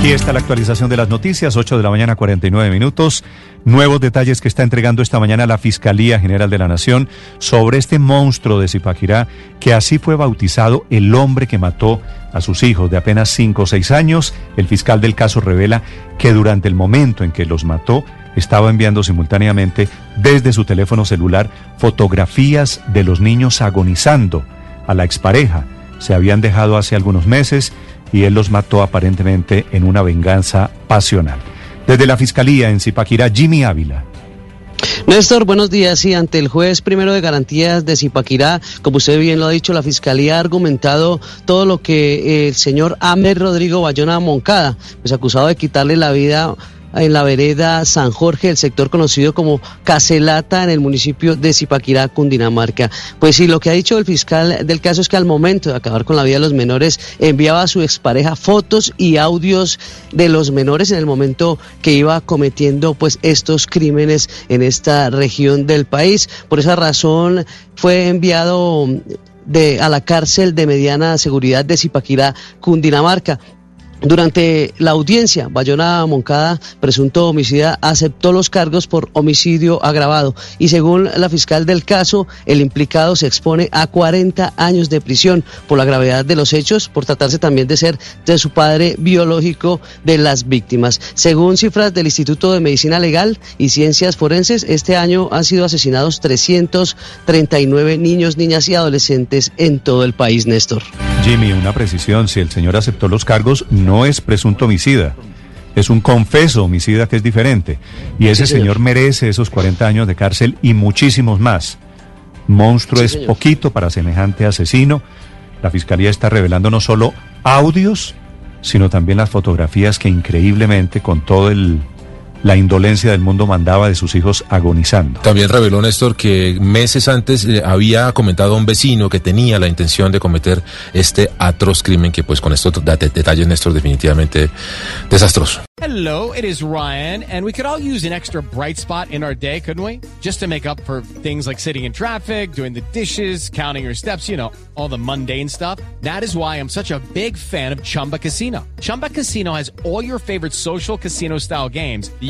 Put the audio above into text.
Aquí está la actualización de las noticias, 8 de la mañana, 49 minutos. Nuevos detalles que está entregando esta mañana la Fiscalía General de la Nación sobre este monstruo de Zipaquirá, que así fue bautizado el hombre que mató a sus hijos de apenas 5 o 6 años. El fiscal del caso revela que durante el momento en que los mató, estaba enviando simultáneamente desde su teléfono celular fotografías de los niños agonizando a la expareja. Se habían dejado hace algunos meses y él los mató aparentemente en una venganza pasional. Desde la Fiscalía en Zipaquirá, Jimmy Ávila. Néstor, buenos días. Y ante el juez primero de garantías de Zipaquirá, como usted bien lo ha dicho, la Fiscalía ha argumentado todo lo que el señor Amer Rodrigo Bayona Moncada, pues acusado de quitarle la vida en la vereda San Jorge, el sector conocido como Caselata, en el municipio de Zipaquirá, Cundinamarca. Pues sí, lo que ha dicho el fiscal del caso es que al momento de acabar con la vida de los menores, enviaba a su expareja fotos y audios de los menores en el momento que iba cometiendo pues estos crímenes en esta región del país. Por esa razón fue enviado de, a la cárcel de mediana seguridad de Zipaquirá, Cundinamarca. Durante la audiencia, Bayona Moncada, presunto homicida, aceptó los cargos por homicidio agravado y según la fiscal del caso, el implicado se expone a 40 años de prisión por la gravedad de los hechos, por tratarse también de ser de su padre biológico de las víctimas. Según cifras del Instituto de Medicina Legal y Ciencias Forenses, este año han sido asesinados 339 niños, niñas y adolescentes en todo el país, Néstor. Jimmy, una precisión, si el señor aceptó los cargos, no es presunto homicida. Es un confeso homicida que es diferente. Y ese Sí, señor. señor merece esos 40 años de cárcel y muchísimos más. Monstruo Sí, es señor. poquito para semejante asesino. La fiscalía está revelando no solo audios, sino también las fotografías que increíblemente, con todo el la indolencia del mundo, mandaba de sus hijos agonizando. También reveló Néstor que meses antes eh, había comentado a un vecino que tenía la intención de cometer este atroz crimen que pues con estos detalles Néstor definitivamente desastroso. Hello, it is Ryan, and we could all use an extra bright spot in our day, couldn't we? Just to make up for things like sitting in traffic, doing the dishes, counting your steps, you know, all the mundane stuff. That is why I'm such a big fan of Chumba Casino. Chumba Casino has all your favorite social casino style games that